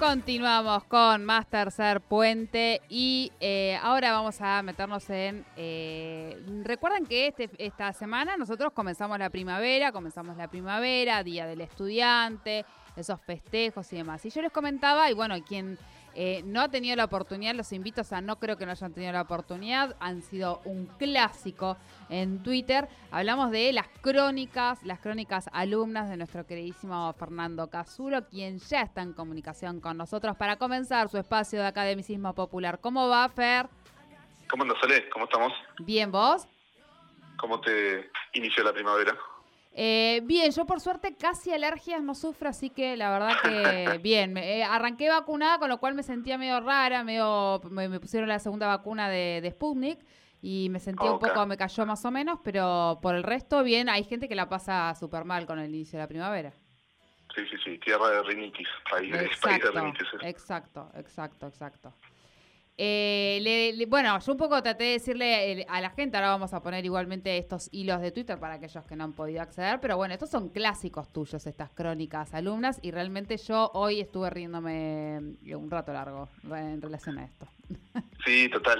Continuamos con más tercer puente y eh, ahora vamos a meternos en... Eh, recuerden que este, esta semana nosotros comenzamos la primavera, comenzamos la primavera, Día del Estudiante, esos festejos y demás. Y yo les comentaba, y bueno, quien eh, no ha tenido la oportunidad, los invito, a no creo que no hayan tenido la oportunidad, han sido un clásico en Twitter. Hablamos de las crónicas, las crónicas alumnas de nuestro queridísimo Fernando Casulo, quien ya está en comunicación con nosotros para comenzar su espacio de academicismo popular. ¿Cómo va, Fer? ¿Cómo andas, Ale? ¿Cómo estamos? Bien, ¿vos? ¿Cómo te inició la primavera? Eh, bien, yo por suerte casi alergias no sufro, así que la verdad que bien. Eh, arranqué vacunada, con lo cual me sentía medio rara, medio me, pusieron la segunda vacuna de, Sputnik y me sentí un poco, me cayó más o menos, pero por el resto bien. Hay gente que la pasa súper mal con el inicio de la primavera. Sí, sí, sí, tierra de rinitis, país, país de rinitis. Exacto, exacto, exacto. Eh, bueno, yo un poco traté de decirle eh, a la gente, ahora vamos a poner igualmente estos hilos de Twitter para aquellos que no han podido acceder, pero bueno, estos son clásicos tuyos, estas crónicas alumnas, y realmente yo hoy estuve riéndome eh, un rato largo en relación a esto. Sí, total,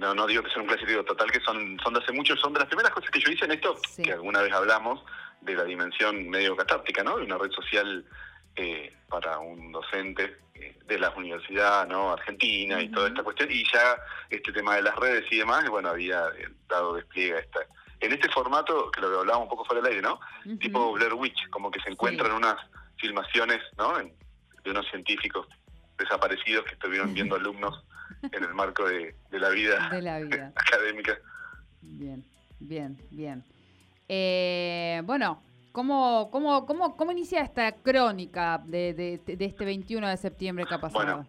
no, no digo que sea un clásico, total que son, son de hace mucho, son de las primeras cosas que yo hice en esto, que alguna vez hablamos, de la dimensión medio catártica, ¿no? De una red social para un docente de la universidad no argentina y toda esta cuestión y ya este tema de las redes y demás bueno había eh, dado despliegue a esta. En este formato que lo hablábamos un poco fuera del aire no tipo Blair Witch como que se encuentran unas filmaciones no de unos científicos desaparecidos que estuvieron viendo alumnos en el marco de, la vida, académica. Bien bien bien. Eh, bueno ¿Cómo, cómo, cómo, cómo inicia esta crónica de, de, este 21 de septiembre que ha pasado? Bueno,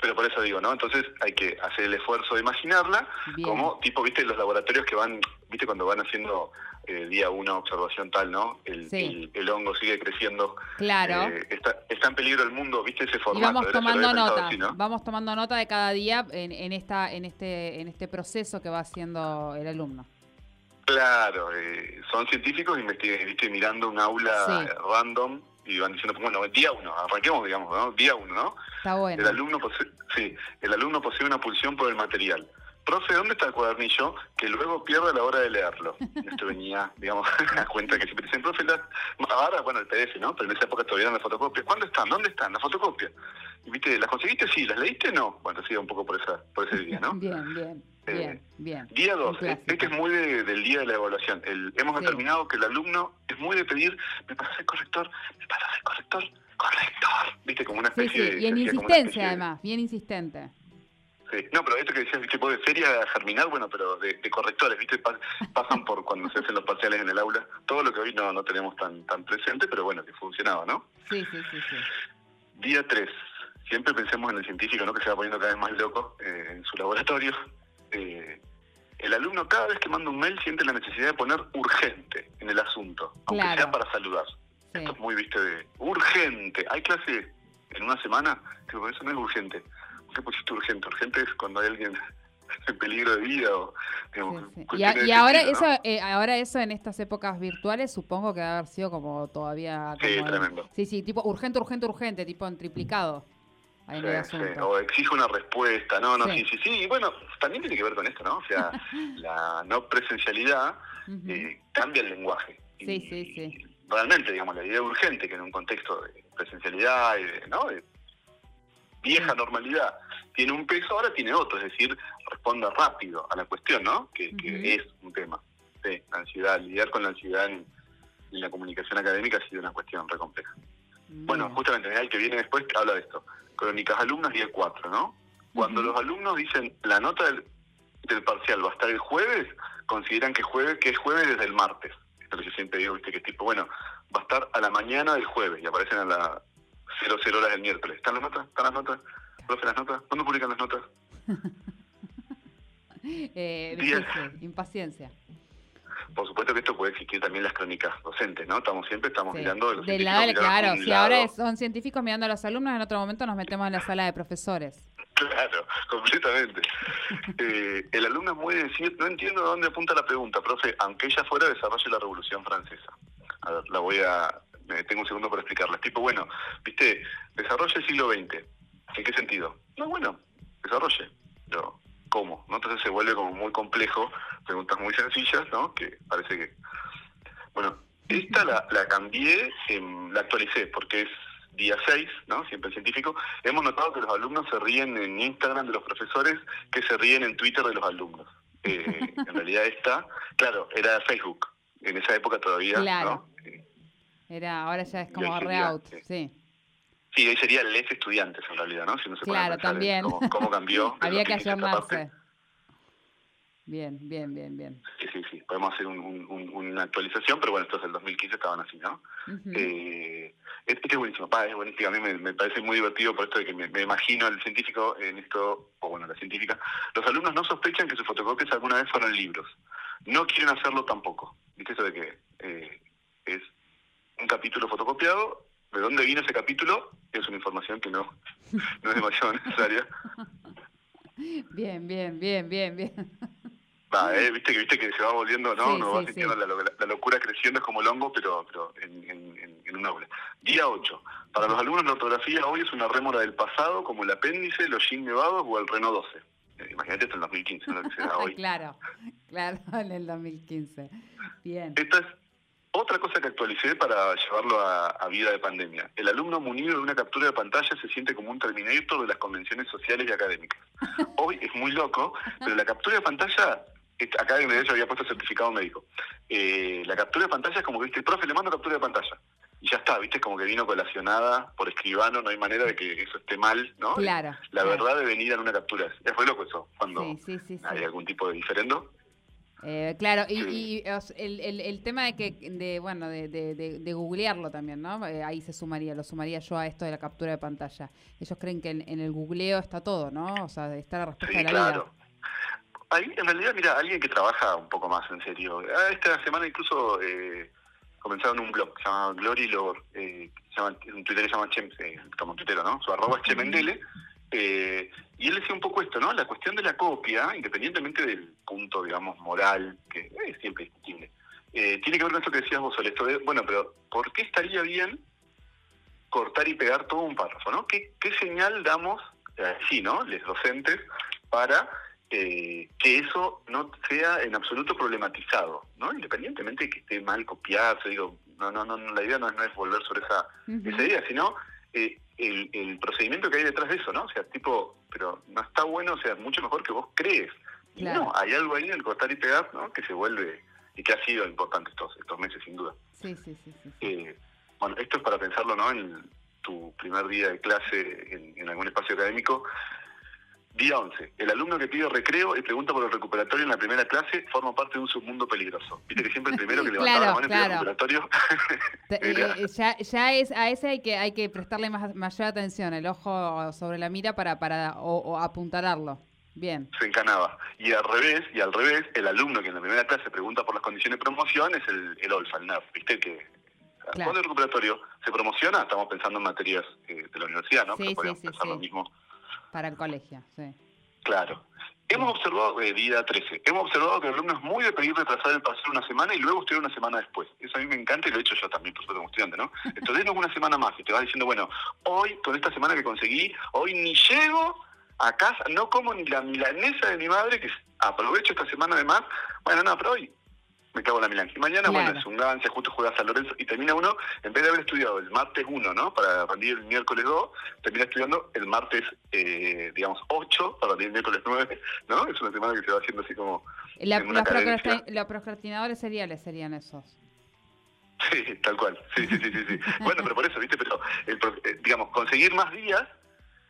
pero por eso digo, ¿no? Entonces hay que hacer el esfuerzo de imaginarla como tipo, viste, los laboratorios que van, viste, cuando van haciendo eh, día una observación tal, ¿no? El, el, hongo sigue creciendo. Claro. Eh, está, está, en peligro el mundo, viste ese formato. vamos tomando nota, vamos tomando nota de cada día en, en, esta, en, este, en este proceso que va haciendo el alumno. Claro, eh, son científicos viste, mirando un aula random y van diciendo, bueno, día uno, arranquemos, digamos, ¿no? Día uno, ¿no? Está bueno. El alumno, posee, sí, el alumno posee una pulsión por el material. Profe, ¿dónde está el cuadernillo? Que luego pierde a la hora de leerlo. Esto venía, digamos, a cuenta que siempre dicen, profe, ahora, bueno, el PDF, ¿no? Pero en esa época todavía eran las fotocopias. ¿Cuándo están? ¿Dónde están? ¿La fotocopia? Y viste, ¿las conseguiste? Sí, ¿las leíste? No. Bueno, sido un poco por, esa, por ese día, ¿no? bien, bien. Bien, eh, bien. Día 2, este es muy del día de la evaluación. El, hemos determinado que el alumno es muy de pedir, me pasas el corrector, me pasas el corrector, corrector. ¿Viste? Como una especie sí, Y en insistencia, además, bien insistente. Sí, no, pero esto que decías, tipo de feria germinal, bueno, pero de, correctores, ¿viste? Pasan por cuando se hacen los parciales en el aula. Todo lo que hoy no, no tenemos tan, tan presente, pero bueno, que funcionaba, ¿no? Sí, sí, sí. sí. Día 3. Siempre pensemos en el científico, ¿no? Que se va poniendo cada vez más loco eh, en su laboratorio eh, el alumno cada vez que manda un mail siente la necesidad de poner urgente en el asunto, aunque sea para saludar. Esto es muy, viste, de urgente. ¿Hay clase en una semana? que eso no es urgente. ¿Qué pusiste urgente? Urgente es cuando hay alguien en peligro de vida o y, ahora eso eh, ahora eso en estas épocas virtuales supongo que debe haber sido como todavía sí tremendo sí sí tipo urgente urgente urgente tipo en triplicado o exige una respuesta, no, no, sí. sí, sí, y bueno, también tiene que ver con esto, ¿no? O sea, la no presencialidad eh, cambia el lenguaje. Sí, sí, sí. Realmente, digamos, la idea urgente, que en un contexto de presencialidad, ¿no? De vieja normalidad, tiene un peso, ahora tiene otro, es decir, responde rápido a la cuestión, ¿no? Que, es un tema. Sí, la ansiedad, lidiar con la ansiedad en, la comunicación académica ha sido una cuestión re compleja. Bueno, justamente el que viene después habla de esto. Crónicas alumnas día 4, ¿no? Cuando los alumnos dicen la nota del, parcial va a estar el jueves, consideran que jueves que es jueves desde el martes. Esto que yo siempre digo, viste, que tipo, bueno, va a estar a la mañana del jueves y aparecen a las 00 horas del miércoles. ¿Están las notas? ¿Están las notas? ¿Profe, las notas? ¿Cuándo publican las notas? eh, impaciencia por supuesto que esto puede existir también en las crónicas docentes, ¿no? Estamos siempre estamos mirando de los claro, si ahora son científicos mirando a los alumnos, en otro momento nos metemos en la sala de profesores. Claro, completamente. Eh, el alumno es muy decir, no entiendo dónde apunta la pregunta, profe, aunque ella fuera desarrollo de la Revolución Francesa. A ver, la voy a, tengo un segundo para explicarla. Tipo, bueno, viste, desarrollo del siglo XX. ¿En qué sentido? No, bueno, desarrolle. Pero, ¿cómo? ¿no? Entonces se vuelve como muy complejo, preguntas muy sencillas, ¿no? Que parece que... Bueno, esta la, la cambié, la actualicé, porque es día 6, ¿no? Siempre científico. Hemos notado que los alumnos se ríen en Instagram de los profesores, que se ríen en Twitter de los alumnos. Eh, en realidad esta, claro, era Facebook. En esa época todavía, claro. Era, ahora ya es como reout, sí. Sí, ahí sería les estudiantes en realidad, ¿no? Si no se claro, también. Cómo, cambió. Había que ayornarse. Bien, bien, bien, bien. Sí, sí, sí. Podemos hacer una actualización, pero bueno, estos del 2015 estaban así, ¿no? eh, este es buenísimo, es buenísimo. A mí me, parece muy divertido por esto de que me, imagino al científico en esto, o bueno, la científica. Los alumnos no sospechan que sus fotocopias alguna vez fueron libros. No quieren hacerlo tampoco. ¿Viste eso de que eh, es un capítulo fotocopiado? ¿De dónde vino ese capítulo? Es una información que no, no es demasiado necesaria. Bien, bien, bien, bien, bien. Eh, viste que viste que se va volviendo, ¿no? Uno va sintiendo la, locura creciendo es como el hongo, pero, pero en, en, un aula. Día 8. Para los alumnos la ortografía hoy es una rémora del pasado, como el apéndice, los Jean nevados o el Renault 12. Eh, imagínate esto en el 2015, ¿no? Que hoy. claro, claro, en el 2015. Bien. Esta es otra cosa que actualicé para llevarlo a, vida de pandemia. El alumno munido de una captura de pantalla se siente como un terminator de las convenciones sociales y académicas. Hoy es muy loco, pero la captura de pantalla acá en yo había puesto certificado médico. Eh, la captura de pantalla es como que, viste, el profe le mando captura de pantalla. Y ya está, viste, como que vino colacionada por escribano, no hay manera de que eso esté mal, ¿no? Claro. La verdad de venir en una captura. Es muy loco eso, cuando hay algún tipo de diferendo. Eh, claro, y, el, el, tema de que, de, bueno, de, de, googlearlo también, ¿no? Eh, ahí se sumaría, lo sumaría yo a esto de la captura de pantalla. Ellos creen que en, el googleo está todo, ¿no? O sea, está la respuesta de la claro en realidad, mira, alguien que trabaja un poco más en serio. Ah, esta semana incluso eh, comenzaron un blog, se llama Glory Lord, eh, se llama, un Twitter se llama Chem, eh, como Twitter, ¿no? Su arroba es Chemendele. Eh, y él decía un poco esto, ¿no? La cuestión de la copia, independientemente del punto, digamos, moral, que es siempre discutible, eh, tiene que ver con esto que decías vos, sobre esto de, bueno, pero ¿por qué estaría bien cortar y pegar todo un párrafo, ¿no? ¿Qué, qué señal damos, sí, ¿no? Los docentes, para eh, que eso no sea en absoluto problematizado, ¿no? Independientemente de que esté mal copiado, digo, no, no, no, la idea no es, volver sobre esa, esa idea, sino eh, el, procedimiento que hay detrás de eso, ¿no? O sea, tipo, pero no está bueno, o sea, mucho mejor que vos crees. No, hay algo ahí en el cortar y pegar, ¿no? Que se vuelve, y que ha sido importante estos, estos meses, sin duda. Sí, sí, sí. Eh, bueno, esto es para pensarlo, ¿no? En tu primer día de clase en, en algún espacio académico, Día 11. El alumno que pide recreo y pregunta por el recuperatorio en la primera clase forma parte de un submundo peligroso. Viste que siempre el primero que levantaba la mano claro. el recuperatorio. Eh, ya, ya, es, a ese hay que, hay que prestarle más, mayor atención, el ojo sobre la mira para, para o, apuntarlo. Bien. Se encanaba. Y al revés, y al revés, el alumno que en la primera clase pregunta por las condiciones de promoción es el, el OLFA, el NERF, ¿viste? Que cuando el recuperatorio se promociona, estamos pensando en materias eh, de la universidad, ¿no? Sí, sí, sí, pensar lo mismo para el colegio, sí. Claro. Hemos observado, eh, día 13, hemos observado que el alumno es muy de pedir retrasar el paseo una semana y luego estudiar una semana después. Eso a mí me encanta y lo he hecho yo también, por supuesto, como estudiante, ¿no? Entonces, una semana más y te vas diciendo, bueno, hoy, con esta semana que conseguí, hoy ni llego a casa, no como ni la milanesa de mi madre, que aprovecho esta semana de más. Bueno, no, pero hoy me cago en la Milán. Y mañana, bueno, es un avance, justo juega San Lorenzo y termina uno, en vez de haber estudiado el martes 1, ¿no? Para rendir el miércoles 2, termina estudiando el martes, eh, digamos, 8 para rendir el miércoles 9, ¿no? Es una semana que se va haciendo así como. los, procrastinadores seriales serían esos. Sí, tal cual. Sí, sí, sí, sí. sí. bueno, pero por eso, ¿viste? Pero, el, eh, digamos, conseguir más días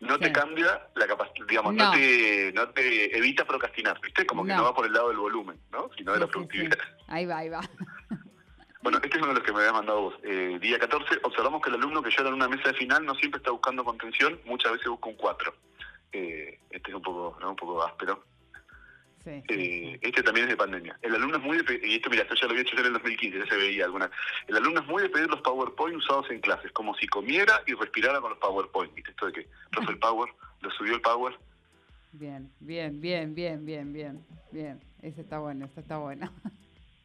no te cambia la capacidad, digamos, no. te, no te evita procrastinar, ¿viste? Como que no. va por el lado del volumen, ¿no? Sino de la productividad. ahí va, ahí va. Bueno, este es uno de los que me habías mandado vos. Eh, día 14, observamos que el alumno que llora en una mesa de final no siempre está buscando contención, muchas veces busca un 4. Eh, este es un poco, ¿no? un poco áspero. Eh, este también es de pandemia. El alumno es muy de y esto mira, esto ya lo había hecho yo en el 2015, ya se veía alguna. El alumno es muy de pedir los PowerPoint usados en clases, como si comiera y respirara con los PowerPoint. ¿Viste esto de que profe el Power, lo subió el Power? Bien, bien, bien, bien, bien, bien, bien. Ese está bueno, este está bueno.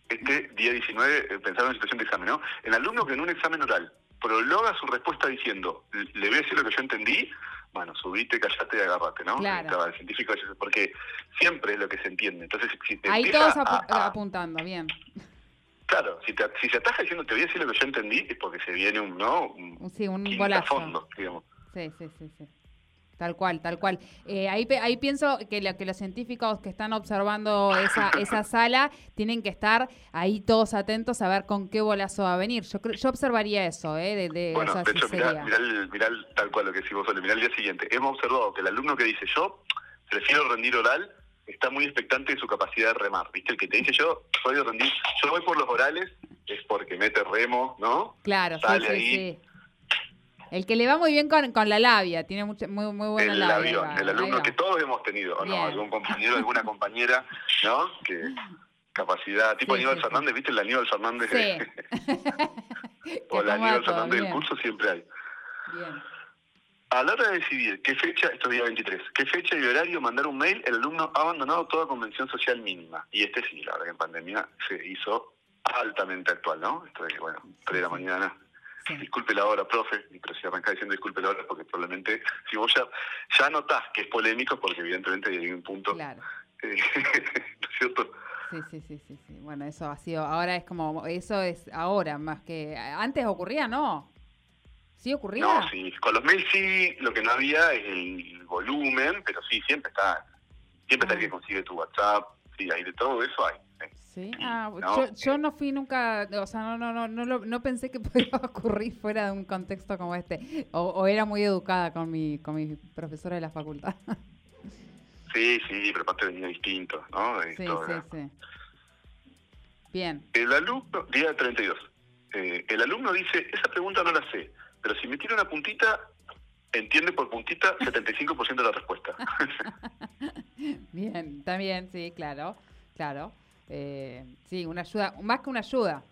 Este día 19, eh, pensaron en situación de examen, ¿no? El alumno que en un examen oral prologa su respuesta diciendo, le voy a decir lo que yo entendí, bueno, subite, callate y agarrate, ¿no? Claro. El científico, porque siempre es lo que se entiende. Entonces, si te Ahí todos apuntando, bien. Claro, si, te, si se ataja diciendo te voy a decir lo que yo entendí, es porque se viene un, ¿no? Un, sí, un bolazo. fondo, digamos. Sí, sí, sí, sí. Tal cual, tal cual. Eh, ahí, ahí pienso que, lo, que los científicos que están observando esa, esa sala tienen que estar ahí todos atentos a ver con qué bolazo va a venir. Yo yo observaría eso, ¿eh? De, de, bueno, de hecho, mirá, el, tal cual lo que decís vos, mirá el día siguiente. Hemos observado que el alumno que dice yo prefiero rendir oral está muy expectante de su capacidad de remar. ¿Viste? El que te dice yo soy de rendir, yo voy por los orales es porque mete remo, ¿no? Claro, sí, sí. El que le va muy bien con, con la labia, tiene mucha, muy, muy buena el labia. Avión, el alumno que todos hemos tenido, ¿no? Algún compañero, alguna compañera, ¿no? Que capacidad, tipo Aníbal Fernández, ¿viste el Aníbal Fernández? o el Aníbal Fernández del curso siempre hay. Bien. A la hora de decidir qué fecha, esto es día 23, qué fecha y horario mandar un mail, el alumno ha abandonado toda convención social mínima. Y este sí, la verdad que en pandemia se hizo altamente actual, ¿no? Esto de, bueno, 3 de la mañana, Disculpe la hora, profe, pero si arrancás diciendo disculpe la hora, porque probablemente, si vos ya, ya notás que es polémico, porque evidentemente hay un punto. Claro. Eh, cierto? Sí, sí, sí, sí, sí. Bueno, eso ha sido, ahora es como, eso es ahora más que, antes ocurría, ¿no? ¿Sí ocurría? No, sí, con los mails sí, lo que no había es el volumen, pero sí, siempre está, siempre está el que ah. consigue tu WhatsApp, sí, hay de todo eso hay. Sí, ah, yo, yo, no fui nunca, o sea, no, no, no, no, no pensé que podía ocurrir fuera de un contexto como este, o, era muy educada con mi, con mi profesora de la facultad. Sí, sí, pero aparte venía distinto, ¿no? sí, sí, sí. Bien. El alumno, día 32, eh, el alumno dice, esa pregunta no la sé, pero si me tira una puntita, entiende por puntita 75% de la respuesta. bien, bien, sí, claro, claro. Eh, sí, una ayuda, más que una ayuda.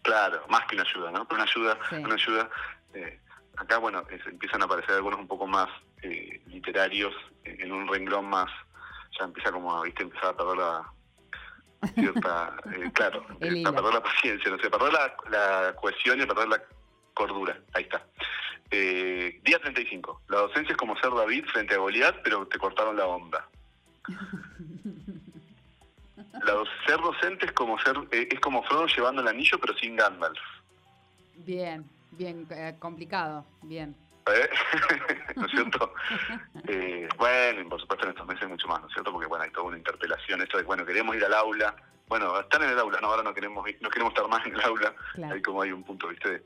Claro, más que una ayuda, ¿no? Una ayuda, una ayuda. Eh, acá, bueno, empiezan a aparecer algunos un poco más eh, literarios, en un renglón más, ya empieza como, viste, empezar a perder la cierta, claro, a perder la paciencia, no sé, a perder la, la cohesión y a perder la cordura. Ahí está. día 35. La docencia es como ser David frente a Goliat, pero te cortaron la onda. la, ser docente es como ser eh, es como Frodo llevando el anillo pero sin Gandalf. Bien, bien eh, complicado, bien. ¿Eh? ¿No es cierto? bueno, y por supuesto en estos meses mucho más, ¿no es cierto? Porque bueno, hay toda una interpelación, esto de, bueno, queremos ir al aula, bueno, están en el aula, no, ahora no queremos no queremos estar más en el aula, ahí como hay un punto, ¿viste?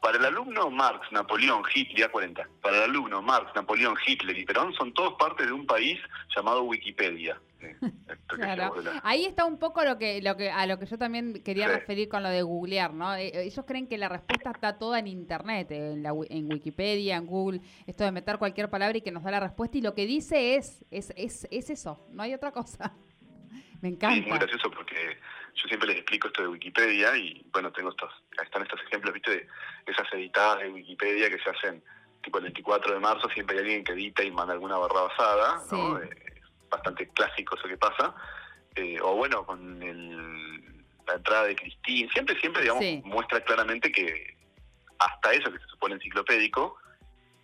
Para el alumno Marx, Napoleón, Hitler, 40. Para el alumno Marx, Napoleón, Hitler y Perón son todos parte de un país llamado Wikipedia. claro. Ahí está un poco lo que, lo que, a lo que yo también quería referir con lo de googlear, ¿no? Eh, ellos creen que la respuesta está toda en internet, en, la, en Wikipedia, en Google, esto de meter cualquier palabra y que nos da la respuesta y lo que dice es, es, es, es eso, no hay otra cosa. Me encanta. es muy gracioso porque yo siempre les explico esto de Wikipedia y bueno, tengo estos, están estos ejemplos, viste, de esas editadas de Wikipedia que se hacen tipo el 24 de marzo, siempre hay alguien que edita y manda alguna barra basada, ¿no? Bastante clásico eso que pasa. Eh, o bueno, con la entrada de Cristín, siempre, siempre, digamos, muestra claramente que hasta eso que se supone enciclopédico,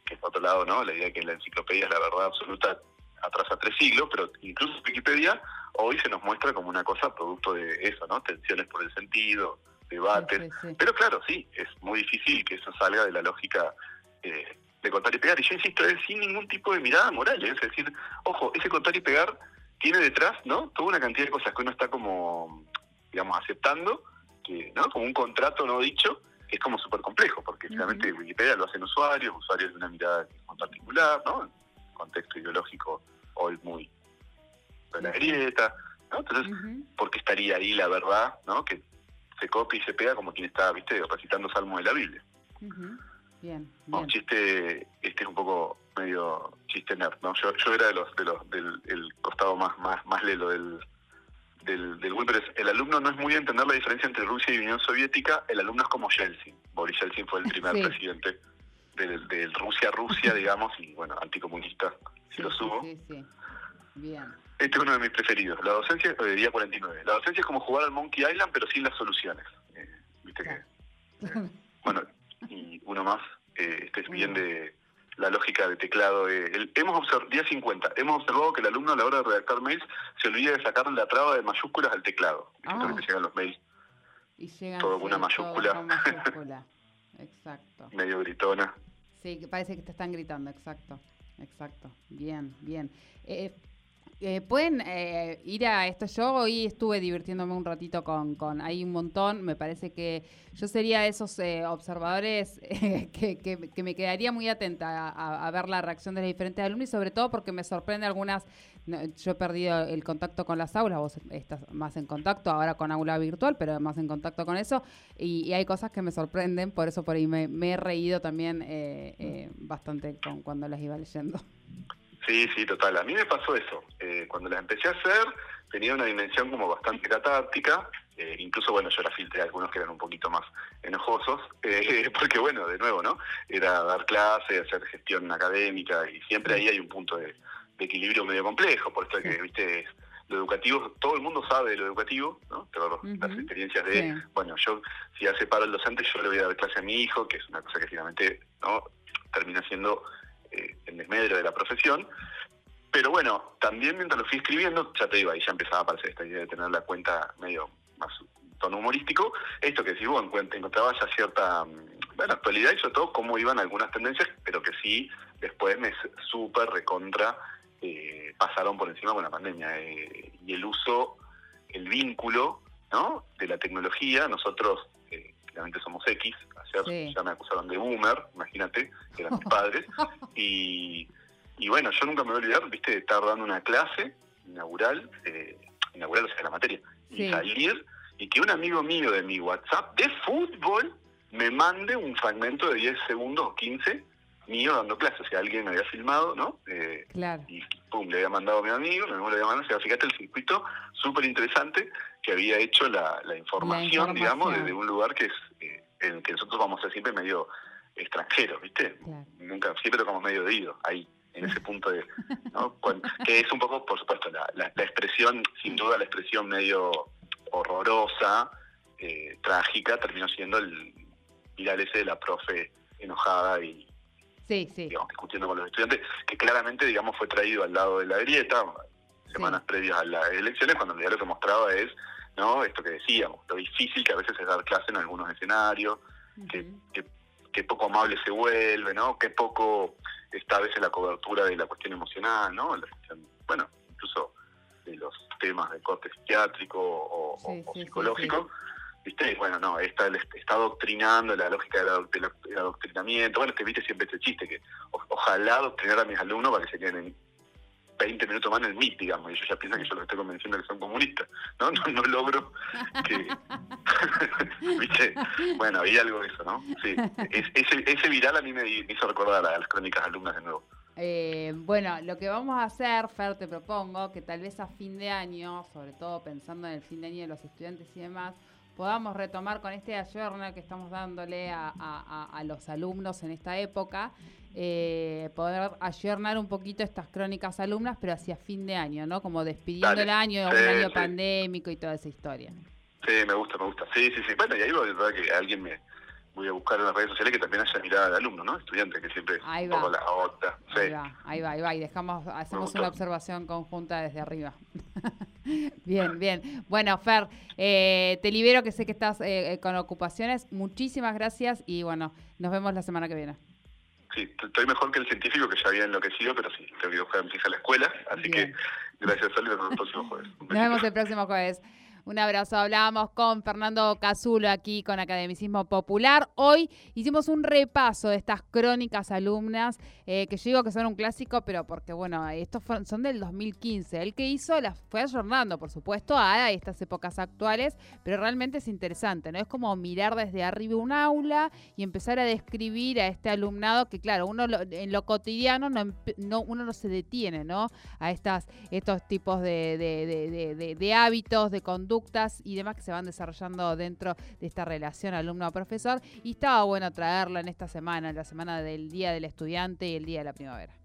que por otro lado, ¿no? La idea de que la enciclopedia es la verdad absoluta atrasa tres siglos, pero incluso Wikipedia hoy se nos muestra como una cosa producto de eso, ¿no? Tensiones por el sentido, debates. Pero claro, sí, es muy difícil que eso salga de la lógica eh, de contar y pegar. Y yo insisto, es sin ningún tipo de mirada moral. ¿eh? Es decir, ojo, ese contar y pegar tiene detrás, ¿no? Toda una cantidad de cosas que uno está como, digamos, aceptando, que, ¿no? Como un contrato no dicho, que es como súper complejo, porque finalmente Wikipedia lo hacen usuarios, usuarios de una mirada muy particular, ¿no? contexto ideológico hoy muy de la grieta, ¿no? Entonces, ¿por qué estaría ahí la verdad, ¿no? Que se copia y se pega como quien está, viste, recitando salmos de la Biblia. Bien, Un chiste, este es un poco medio chiste nerd, ¿no? Yo, yo era de los, de los, del el costado más, más, más lelo del, del, del pero el alumno no es muy entender la diferencia entre Rusia y Unión Soviética, el alumno es como Yeltsin. Boris Yeltsin fue el primer presidente del, del Rusia-Rusia, digamos, y bueno, anticomunista, si lo subo. Sí, sí, Bien. Este es uno de mis preferidos. La docencia, eh, día 49. La docencia es como jugar al Monkey Island, pero sin las soluciones. Eh, ¿Viste que? bueno, y uno más, eh, este es bien de la lógica de teclado. Eh, hemos observado, día 50, hemos observado que el alumno a la hora de redactar mails se olvida de sacar la traba de mayúsculas al teclado. Ah. que llegan los mails. Y llegan todo con una mayúscula. mayúscula. exacto. Medio gritona. Sí, parece que te están gritando, exacto. Exacto. Bien, bien. Eh, eh, pueden eh, ir a esto. Yo hoy estuve divirtiéndome un ratito con, con hay un montón. Me parece que yo sería de esos eh, observadores que, que, me quedaría muy atenta a, ver la reacción de los diferentes alumnos y sobre todo porque me sorprende algunas. yo he perdido el contacto con las aulas, vos estás más en contacto ahora con aula virtual, pero más en contacto con eso. Y, hay cosas que me sorprenden, por eso por ahí me, he reído también bastante con, cuando las iba leyendo. Sí, sí, total. A mí me pasó eso. Eh, cuando las empecé a hacer, tenía una dimensión como bastante catártica. Eh, incluso, bueno, yo la filtré algunos que eran un poquito más enojosos, eh, porque, bueno, de nuevo, ¿no? Era dar clase, hacer gestión académica, y siempre ahí hay un punto de, equilibrio medio complejo, por esto que, viste, lo educativo, todo el mundo sabe de lo educativo, ¿no? Pero las experiencias de, bueno, yo, si hace paro el docente, yo le voy a dar clase a mi hijo, que es una cosa que finalmente, ¿no? Termina siendo eh, el desmedro de la profesión. Pero bueno, también mientras lo fui escribiendo, ya te digo, ahí ya empezaba a aparecer esta idea de tener la cuenta medio más tono humorístico. Esto que si vos encontraba ya cierta mm, bueno, actualidad y sobre todo cómo iban algunas tendencias, pero que sí después me súper recontra eh, pasaron por encima con la pandemia. Eh, y el uso, el vínculo ¿no? de la tecnología, nosotros realmente somos X, ya me acusaron de boomer, imagínate, que eran mis padres, y, y bueno, yo nunca me voy a olvidar, viste, de estar dando una clase inaugural, eh, inaugural, o sea, la materia, y salir, y que un amigo mío de mi WhatsApp de fútbol me mande un fragmento de 10 segundos o 15 mío dando clases, o sea, alguien me había filmado, ¿no? Eh, claro. Y pum, le había mandado a mi amigo, mi amigo le había mandado, o sea, fíjate el circuito súper interesante que había hecho la, la, información, digamos, desde un lugar que es eh, en el que nosotros vamos a ser siempre medio extranjeros, ¿viste? Nunca, siempre tocamos medio de oído, ahí, en ese punto de, ¿no? que es un poco, por supuesto, la, la, expresión, sin duda la expresión medio horrorosa, eh, trágica, terminó siendo el viral ese de la profe enojada y, sí, sí. Digamos, discutiendo con los estudiantes, que claramente, digamos, fue traído al lado de la grieta, semanas previas a las elecciones, cuando en realidad lo que mostraba es ¿no? Esto que decíamos, lo difícil que a veces es dar clase en algunos escenarios, que, que, poco amable se vuelve, ¿no? Que poco está a veces la cobertura de la cuestión emocional, ¿no? La cuestión, bueno, incluso de los temas de corte psiquiátrico o, psicológico. ¿Viste? Bueno, no, está, está adoctrinando la lógica del, adoctrinamiento. Bueno, te viste siempre este chiste que ojalá adoctrinar a mis alumnos para que se queden en, 20 minutos más en el MIT, digamos, y ellos ya piensan que yo los estoy convenciendo que son comunistas, ¿no? No, logro que... ¿Viste? Bueno, había algo de eso, ¿no? Sí, ese, ese viral a mí me hizo recordar a las crónicas alumnas de nuevo. Eh, bueno, lo que vamos a hacer, Fer, te propongo que tal vez a fin de año, sobre todo pensando en el fin de año de los estudiantes y demás, podamos retomar con este ayorna que estamos dándole a, a, los alumnos en esta época, eh, poder ayornar un poquito estas crónicas alumnas, pero hacia fin de año, ¿no? Como despidiendo el año, un año pandémico y toda esa historia. Sí, me gusta, me gusta. Sí, sí, sí. Bueno, y ahí va, verdad que alguien me voy a buscar en las redes sociales que también haya mirada de alumno, ¿no? Estudiante, que siempre ahí va. la otra. Ahí va, ahí va, ahí va. Y dejamos, hacemos una observación conjunta desde arriba. bien, bien. Bueno, Fer, eh, te libero que sé que estás eh, con ocupaciones. Muchísimas gracias y bueno, nos vemos la semana que viene. Sí, estoy mejor que el científico que ya había enloquecido, pero sí, tengo que buscar a mi hija a la escuela. Así que gracias, Sol, y nos vemos el próximo jueves. Nos vemos el próximo jueves. Un abrazo. Hablábamos con Fernando Cazulo aquí con Academicismo Popular. Hoy hicimos un repaso de estas crónicas alumnas, eh, que yo digo que son un clásico, pero porque, bueno, estos son del 2015. El que hizo las fue ayornando, por supuesto, a estas épocas actuales, pero realmente es interesante, ¿no? Es como mirar desde arriba un aula y empezar a describir a este alumnado que, claro, uno en lo cotidiano no, uno no se detiene, ¿no? A estas, estos tipos de, de, de hábitos, de conducta y demás que se van desarrollando dentro de esta relación alumno-profesor. Y estaba bueno traerlo en esta semana, en la semana del Día del Estudiante y el Día de la Primavera.